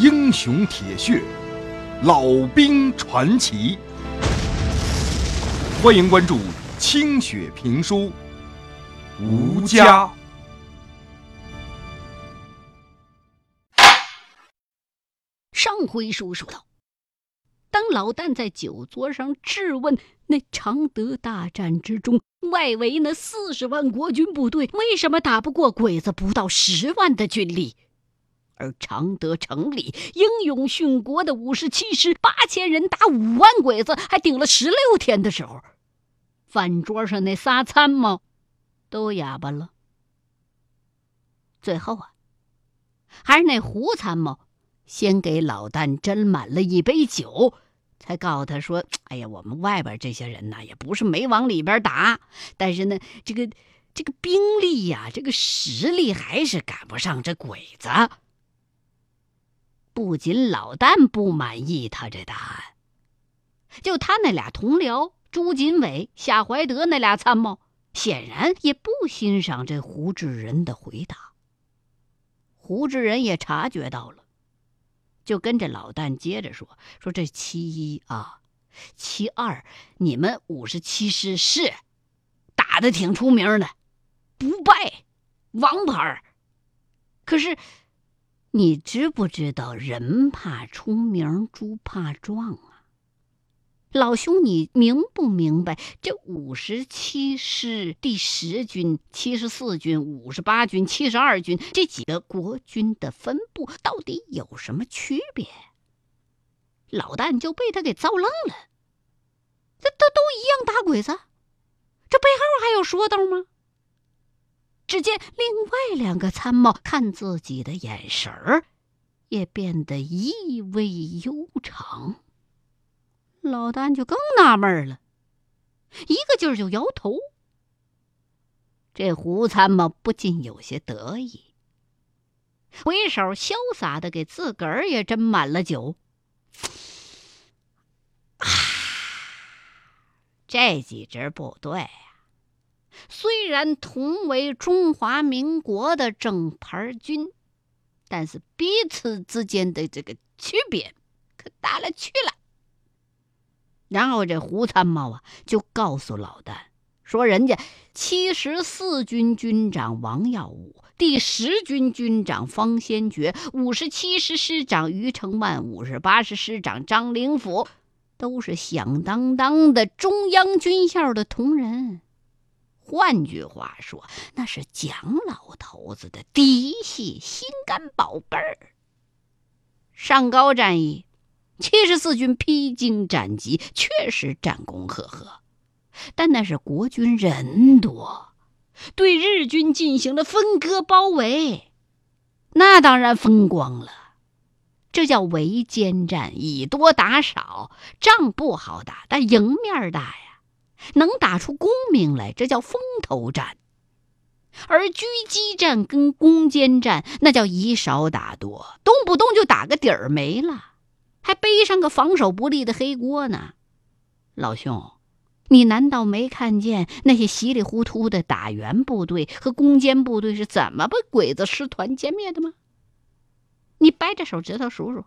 英雄铁血，老兵传奇。欢迎关注清雪评书，吴家。上回书说到，当老旦在酒桌上质问那常德大战之中，外围那四十万国军部队为什么打不过鬼子不到十万的军力？而常德城里英勇殉国的五十七师八千人打五万鬼子，还顶了十六天的时候，饭桌上那仨参谋都哑巴了。最后啊，还是那胡参谋先给老旦斟满了一杯酒，才告诉他说：“哎呀，我们外边这些人呐，也不是没往里边打，但是呢，这个这个兵力呀，这个实力还是赶不上这鬼子。”不仅老旦不满意他这答案，就他那俩同僚朱锦伟、夏怀德那俩参谋，显然也不欣赏这胡志仁的回答。胡志仁也察觉到了，就跟着老旦接着说：“说这其一啊，其二，你们五十七师是打的挺出名的，不败，王牌可是。”你知不知道人怕出名，猪怕壮啊？老兄，你明不明白这五十七师第十军、七十四军、五十八军、七十二军这几个国军的分布到底有什么区别？老旦就被他给造愣了。这都都一样打鬼子，这背后还有说道吗？只见另外两个参谋看自己的眼神儿，也变得意味悠长。老丹就更纳闷了，一个劲儿就摇头。这胡参谋不禁有些得意，回手潇洒的给自个儿也斟满了酒。啊，这几支部队。虽然同为中华民国的正牌军，但是彼此之间的这个区别可大了去了。然后这胡参谋啊，就告诉老旦说：“人家七十四军军长王耀武，第十军军长方先觉，五十七师师长于承万，五十八师师长张灵甫，都是响当当的中央军校的同仁。”换句话说，那是蒋老头子的嫡系心肝宝贝儿。上高战役，七十四军披荆斩棘，确实战功赫赫，但那是国军人多，对日军进行了分割包围，那当然风光了。这叫围歼战，以多打少，仗不好打，但赢面大呀。能打出功名来，这叫风头战；而狙击战跟攻坚战，那叫以少打多，动不动就打个底儿没了，还背上个防守不利的黑锅呢。老兄，你难道没看见那些稀里糊涂的打援部队和攻坚部队是怎么被鬼子师团歼灭的吗？你掰着手指头数数。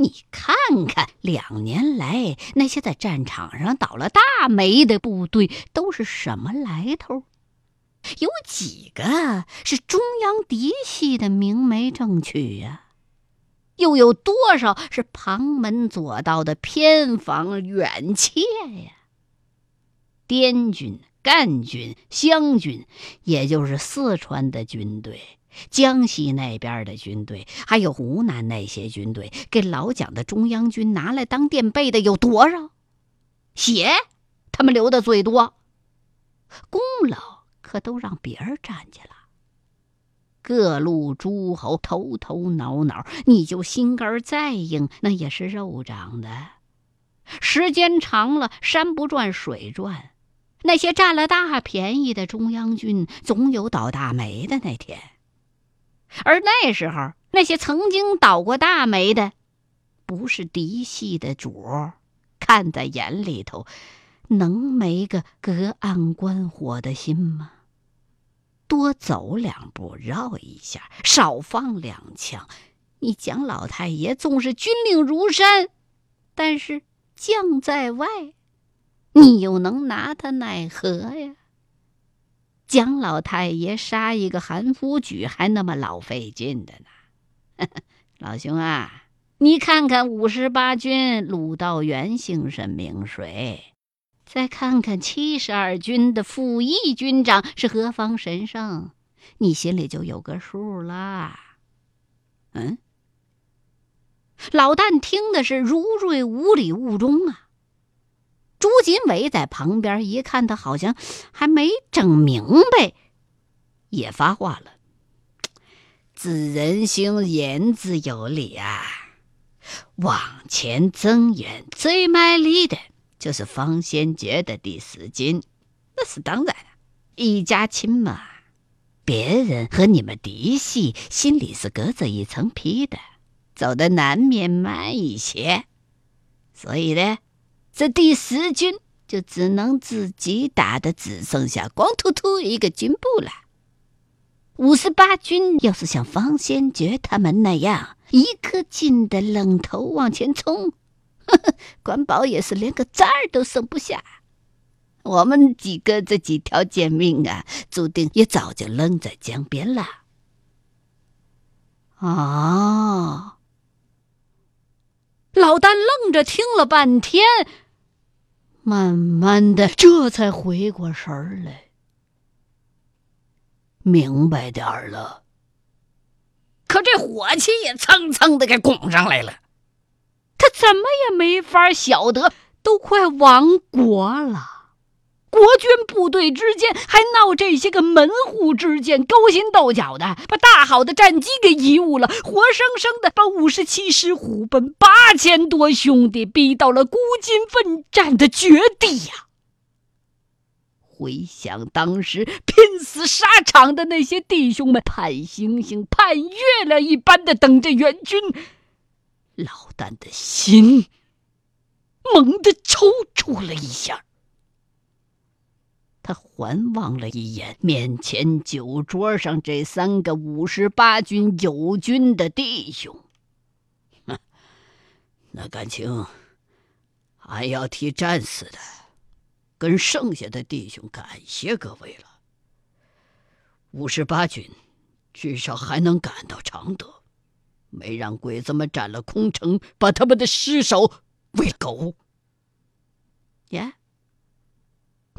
你看看，两年来那些在战场上倒了大霉的部队都是什么来头？有几个是中央嫡系的明媒正娶呀？又有多少是旁门左道的偏房远妾呀？滇军、赣军、湘军，也就是四川的军队。江西那边的军队，还有湖南那些军队，给老蒋的中央军拿来当垫背的有多少？血他们流的最多，功劳可都让别人占去了。各路诸侯头头脑脑，你就心肝再硬，那也是肉长的。时间长了，山不转水转，那些占了大便宜的中央军，总有倒大霉的那天。而那时候，那些曾经倒过大霉的，不是嫡系的主，看在眼里头，能没个隔岸观火的心吗？多走两步，绕一下，少放两枪，你蒋老太爷纵是军令如山，但是将在外，你又能拿他奈何呀？蒋老太爷杀一个韩福举还那么老费劲的呢，老兄啊，你看看五十八军鲁道元姓甚名谁？再看看七十二军的副义军长是何方神圣，你心里就有个数啦。嗯，老旦听的是如坠五里雾中啊。朱锦伟在旁边一看，他好像还没整明白，也发话了：“子仁兄言之有理啊！往前增援最卖力的就是方先觉的第四军，那是当然，一家亲嘛。别人和你们嫡系心里是隔着一层皮的，走的难免慢一些，所以呢。”这第十军就只能自己打的只剩下光秃秃一个军部了。五十八军要是像方先觉他们那样一个劲的愣头往前冲，呵呵，管保也是连个渣儿都剩不下。我们几个这几条贱命啊，注定也早就扔在江边了。哦，老旦愣着听了半天。慢慢的，这才回过神儿来，明白点儿了。可这火气也蹭蹭的给拱上来了，他怎么也没法晓得，都快亡国了。国军部队之间还闹这些个门户之见，勾心斗角的，把大好的战机给贻误了，活生生的把五十七师虎贲八千多兄弟逼到了孤军奋战的绝地呀！回想当时拼死沙场的那些弟兄们，盼星星盼月亮一般的等着援军，老旦的心猛地抽搐了一下。他环望了一眼面前酒桌上这三个五十八军友军的弟兄，哼，那感情还要替战死的跟剩下的弟兄感谢各位了。五十八军至少还能赶到常德，没让鬼子们占了空城，把他们的尸首喂狗。耶。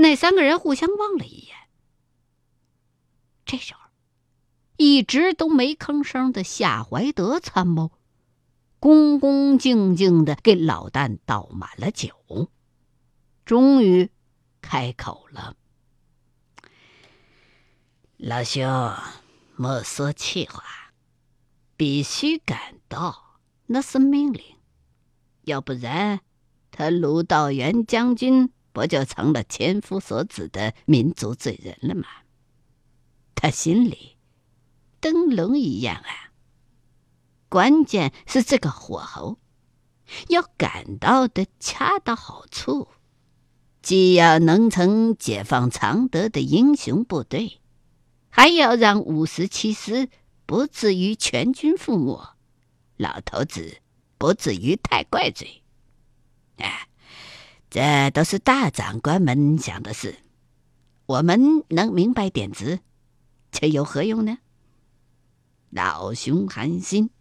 那三个人互相望了一眼。这时候，一直都没吭声的夏怀德参谋，恭恭敬敬的给老旦倒满了酒，终于开口了：“老兄，莫说气话，必须赶到，那是命令。要不然，他卢道元将军。”不就成了千夫所指的民族罪人了吗？他心里灯笼一样啊。关键是这个火候要赶到的恰到好处，既要能成解放常德的英雄部队，还要让五十七师不至于全军覆没，老头子不至于太怪罪。哎。这都是大长官们想的事，我们能明白点子，这有何用呢？老兄寒心，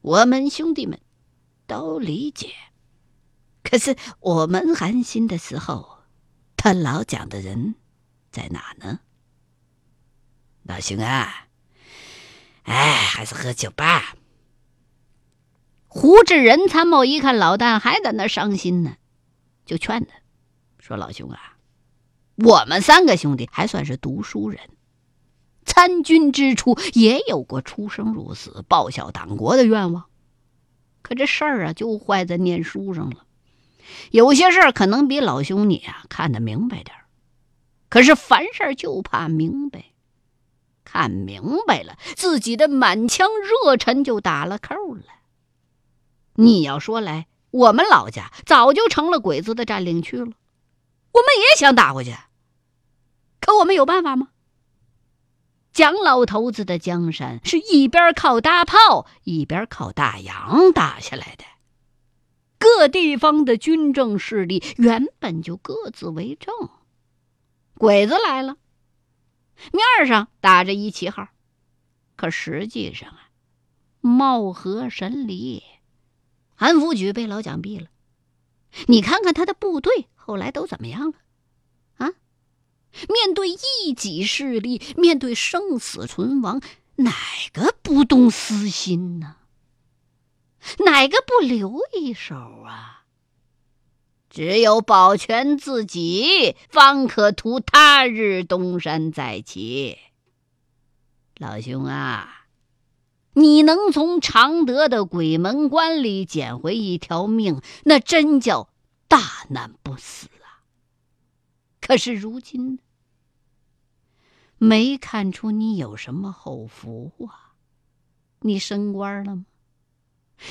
我们兄弟们都理解。可是我们寒心的时候，他老蒋的人在哪呢？老兄啊，哎，还是喝酒吧。胡志仁参谋一看老旦还在那伤心呢。就劝他，说：“老兄啊，我们三个兄弟还算是读书人，参军之初也有过出生入死、报效党国的愿望。可这事儿啊，就坏在念书上了。有些事儿可能比老兄你啊看得明白点儿，可是凡事就怕明白。看明白了，自己的满腔热忱就打了扣了。你要说来。”我们老家早就成了鬼子的占领区了，我们也想打回去，可我们有办法吗？蒋老头子的江山是一边靠大炮，一边靠大洋打下来的。各地方的军政势力原本就各自为政，鬼子来了，面上打着一旗号，可实际上啊，貌合神离。韩福举被老蒋毙了，你看看他的部队后来都怎么样了？啊，面对一己势力，面对生死存亡，哪个不动私心呢？哪个不留一手啊？只有保全自己，方可图他日东山再起。老兄啊！你能从常德的鬼门关里捡回一条命，那真叫大难不死啊！可是如今，没看出你有什么后福啊？你升官了吗？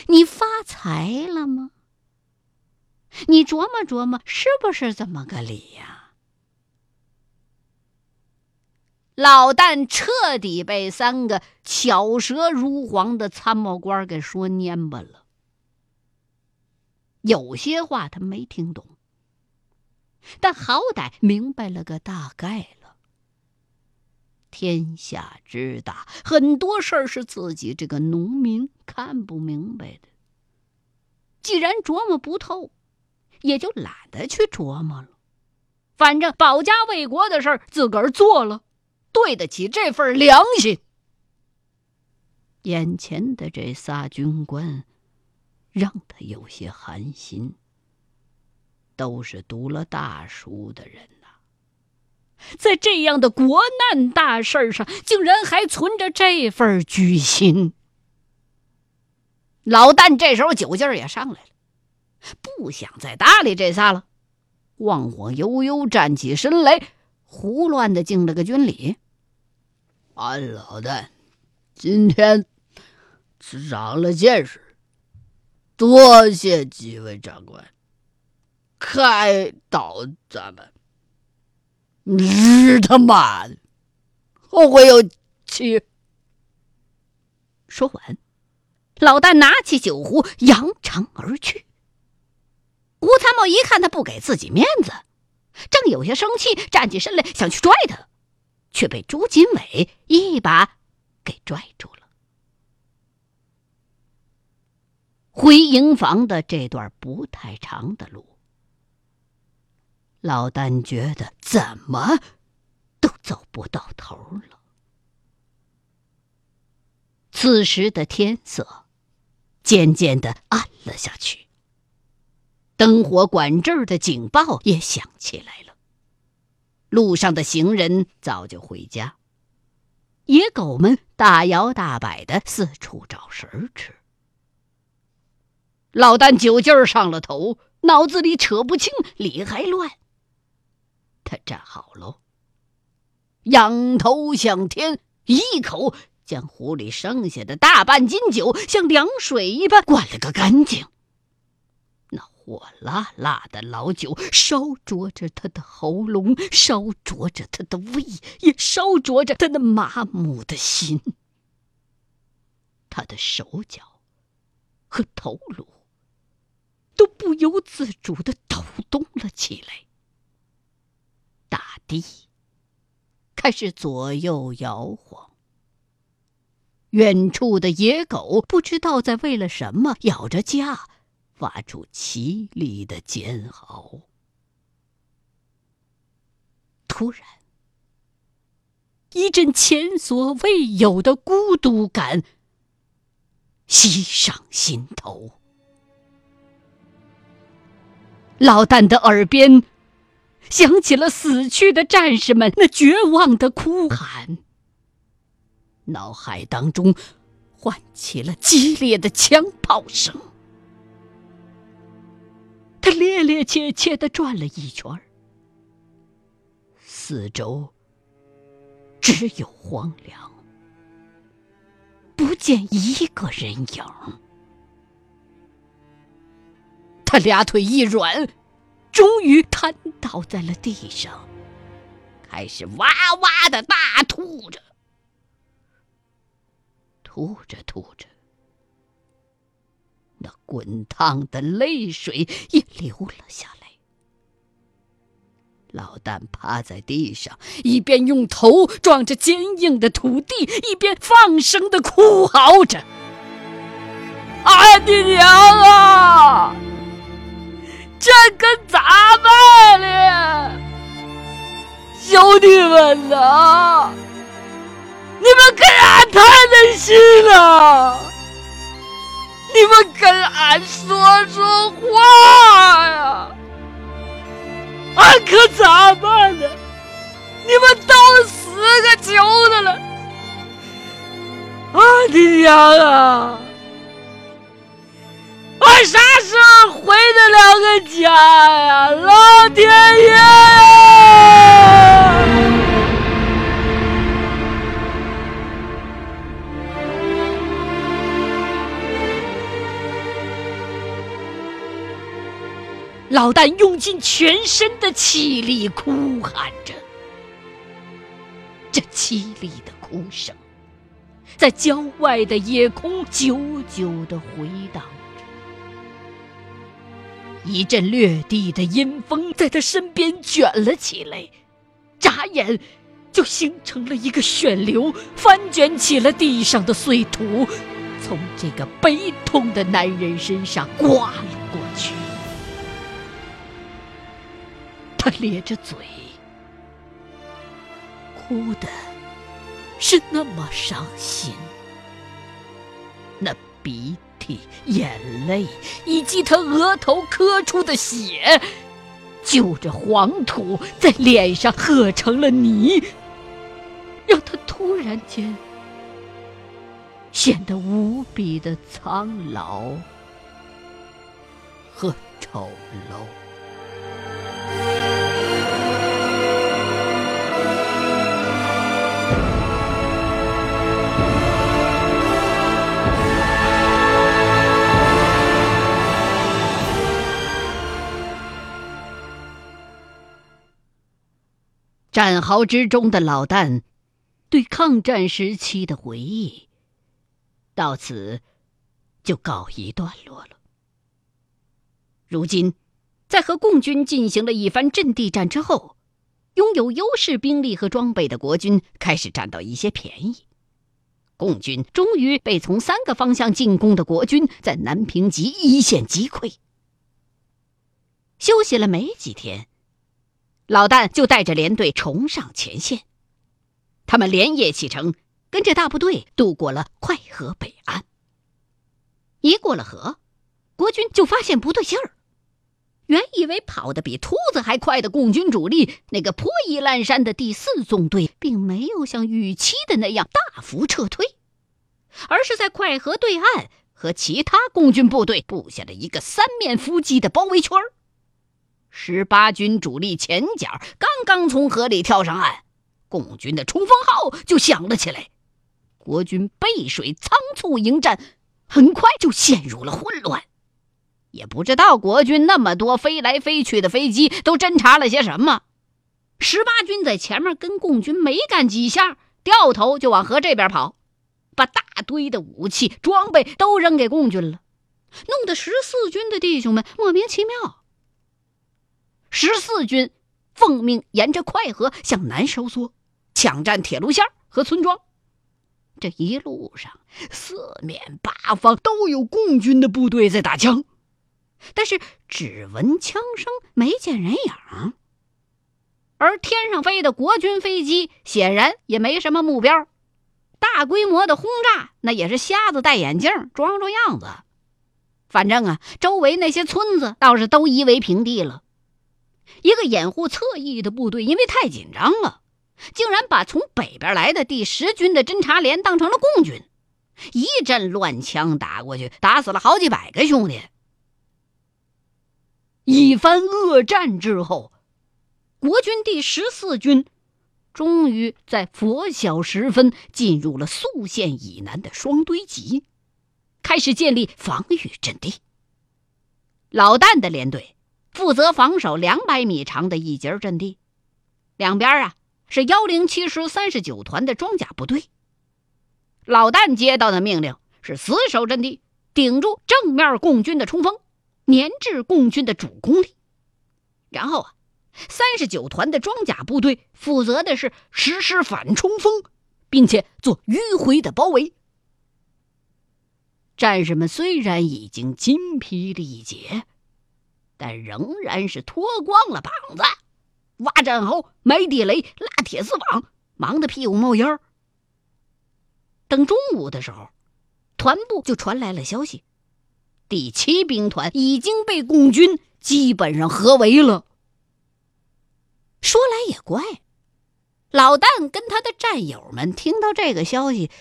你发财了吗？你琢磨琢磨，是不是这么个理呀？老旦彻底被三个巧舌如簧的参谋官给说蔫巴了。有些话他没听懂，但好歹明白了个大概了。天下之大，很多事儿是自己这个农民看不明白的。既然琢磨不透，也就懒得去琢磨了。反正保家卫国的事儿，自个儿做了。对得起这份良心。眼前的这仨军官，让他有些寒心。都是读了大书的人呐，在这样的国难大事上，竟然还存着这份居心。老旦这时候酒劲儿也上来了，不想再搭理这仨了，晃晃悠悠站起身来。胡乱的敬了个军礼。俺老旦今天是长了见识，多谢几位长官开导咱们。日他妈的，后会有期！说完，老旦拿起酒壶，扬长而去。吴参谋一看他不给自己面子。正有些生气，站起身来想去拽他，却被朱锦伟一把给拽住了。回营房的这段不太长的路，老丹觉得怎么都走不到头了。此时的天色渐渐的暗了下去。灯火管制的警报也响起来了。路上的行人早就回家，野狗们大摇大摆的四处找食儿吃。老旦酒劲儿上了头，脑子里扯不清理还乱。他站好喽，仰头向天，一口将壶里剩下的大半斤酒像凉水一般灌了个干净。火辣辣的老酒烧灼着他的喉咙，烧灼着他的胃，也烧灼着他那麻木的心。他的手脚和头颅都不由自主的抖动了起来。大地开始左右摇晃，远处的野狗不知道在为了什么咬着架。发出凄厉的尖嚎。突然，一阵前所未有的孤独感袭上心头。老旦的耳边响起了死去的战士们那绝望的哭喊，脑海当中唤起了激烈的枪炮声。他趔趔趄趄的转了一圈四周只有荒凉，不见一个人影。他俩腿一软，终于瘫倒在了地上，开始哇哇的大吐着。吐着吐着，那滚烫的泪水也流了下来。老旦趴在地上，一边用头撞着坚硬的土地，一边放声的哭嚎着：“俺的娘啊，这可咋办呢？兄弟们呐，你们跟俺谈谈心啊！你们跟俺说说话呀！”俺可咋办呢？你们都死个球的了！俺的娘啊！俺啥时候回得了个家呀？老天爷！老旦用尽全身的气力哭喊着，这凄厉的哭声在郊外的夜空久久的回荡着。一阵掠地的阴风在他身边卷了起来，眨眼就形成了一个旋流，翻卷起了地上的碎土，从这个悲痛的男人身上刮了他咧着嘴，哭的是那么伤心，那鼻涕、眼泪以及他额头磕出的血，就着黄土在脸上和成了泥，让他突然间显得无比的苍老和丑陋。战壕之中的老旦，对抗战时期的回忆，到此就告一段落了。如今，在和共军进行了一番阵地战之后，拥有优势兵力和装备的国军开始占到一些便宜，共军终于被从三个方向进攻的国军在南平集一线击溃。休息了没几天。老旦就带着连队重上前线，他们连夜启程，跟着大部队渡过了快河北岸。一过了河，国军就发现不对劲儿。原以为跑得比兔子还快的共军主力，那个破衣烂衫的第四纵队，并没有像预期的那样大幅撤退，而是在快河对岸和其他共军部队布下了一个三面伏击的包围圈儿。十八军主力前脚刚刚从河里跳上岸，共军的冲锋号就响了起来。国军背水仓促迎战，很快就陷入了混乱。也不知道国军那么多飞来飞去的飞机都侦察了些什么。十八军在前面跟共军没干几下，掉头就往河这边跑，把大堆的武器装备都扔给共军了，弄得十四军的弟兄们莫名其妙。十四军奉命沿着快河向南收缩，抢占铁路线和村庄。这一路上，四面八方都有共军的部队在打枪，但是只闻枪声，没见人影。而天上飞的国军飞机显然也没什么目标，大规模的轰炸那也是瞎子戴眼镜装装样子。反正啊，周围那些村子倒是都夷为平地了。一个掩护侧翼的部队，因为太紧张了，竟然把从北边来的第十军的侦察连当成了共军，一阵乱枪打过去，打死了好几百个兄弟。一番恶战之后，国军第十四军终于在拂晓时分进入了宿县以南的双堆集，开始建立防御阵地。老旦的连队。负责防守两百米长的一节阵地，两边啊是幺零七师三十九团的装甲部队。老旦接到的命令是死守阵地，顶住正面共军的冲锋，粘制共军的主攻力。然后啊，三十九团的装甲部队负责的是实施反冲锋，并且做迂回的包围。战士们虽然已经筋疲力竭，但仍然是脱光了膀子，挖战壕、埋地雷、拉铁丝网，忙得屁股冒烟儿。等中午的时候，团部就传来了消息：第七兵团已经被共军基本上合围了。说来也怪，老旦跟他的战友们听到这个消息，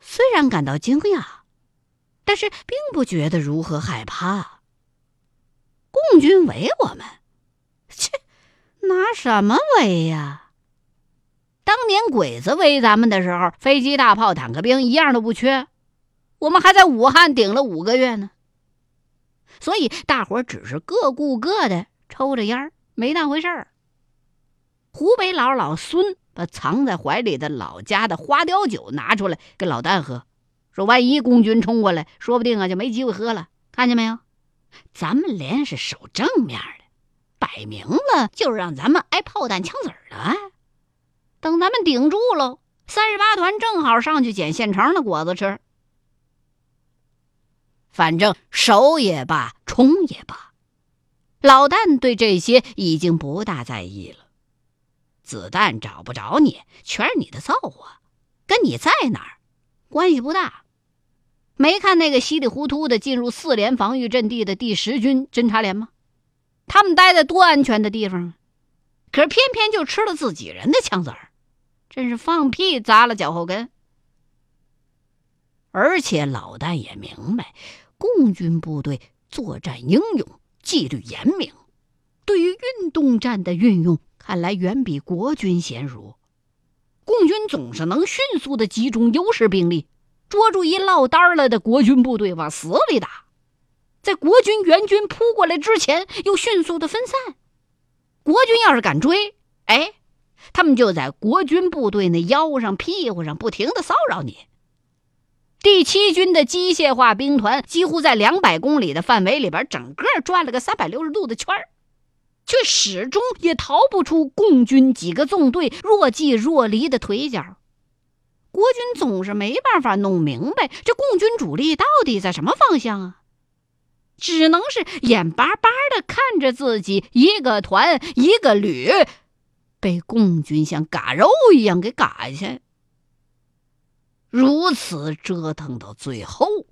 虽然感到惊讶，但是并不觉得如何害怕。共军围我们，切，拿什么围呀？当年鬼子围咱们的时候，飞机、大炮、坦克兵一样都不缺，我们还在武汉顶了五个月呢。所以大伙只是各顾各的，抽着烟没当回事儿。湖北佬老孙把藏在怀里的老家的花雕酒拿出来给老旦喝，说：“万一共军冲过来，说不定啊就没机会喝了。看见没有？咱们连是守正面的，摆明了就是让咱们挨炮弹枪子儿的。”等咱们顶住喽，三十八团正好上去捡现成的果子吃。反正守也罢，冲也罢，老旦对这些已经不大在意了。子弹找不着你，全是你的造化，跟你在哪儿关系不大。没看那个稀里糊涂的进入四连防御阵地的第十军侦察连吗？他们待在多安全的地方啊，可是偏偏就吃了自己人的枪子儿。真是放屁砸了脚后跟，而且老旦也明白，共军部队作战英勇，纪律严明，对于运动战的运用，看来远比国军娴熟。共军总是能迅速的集中优势兵力，捉住一落单了的国军部队往死里打，在国军援军扑过来之前，又迅速的分散。国军要是敢追，哎。他们就在国军部队那腰上、屁股上不停的骚扰你。第七军的机械化兵团几乎在两百公里的范围里边，整个转了个三百六十度的圈却始终也逃不出共军几个纵队若即若离的腿脚。国军总是没办法弄明白这共军主力到底在什么方向啊，只能是眼巴巴的看着自己一个团一个旅。被共军像嘎肉一样给嘎下，如此折腾到最后，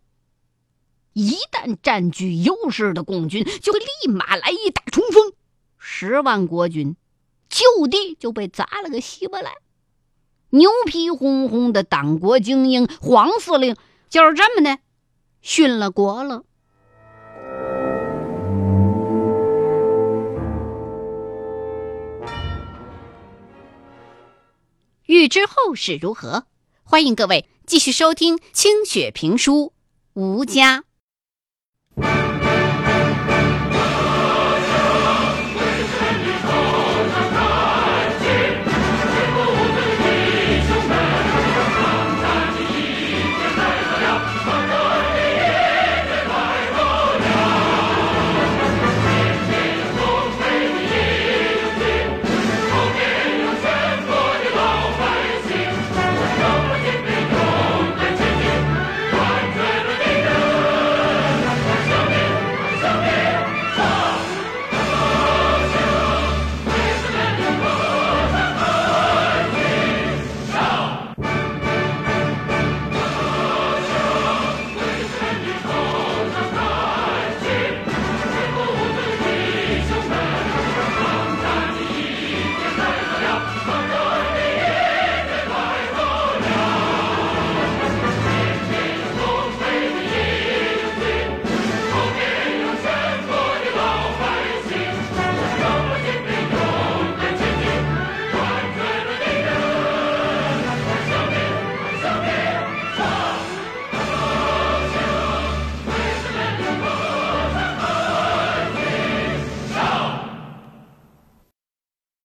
一旦占据优势的共军就会立马来一大冲锋，十万国军就地就被砸了个稀巴烂。牛皮哄哄的党国精英黄司令就是这么的殉了国了。欲知后事如何，欢迎各位继续收听清雪评书《吴家》。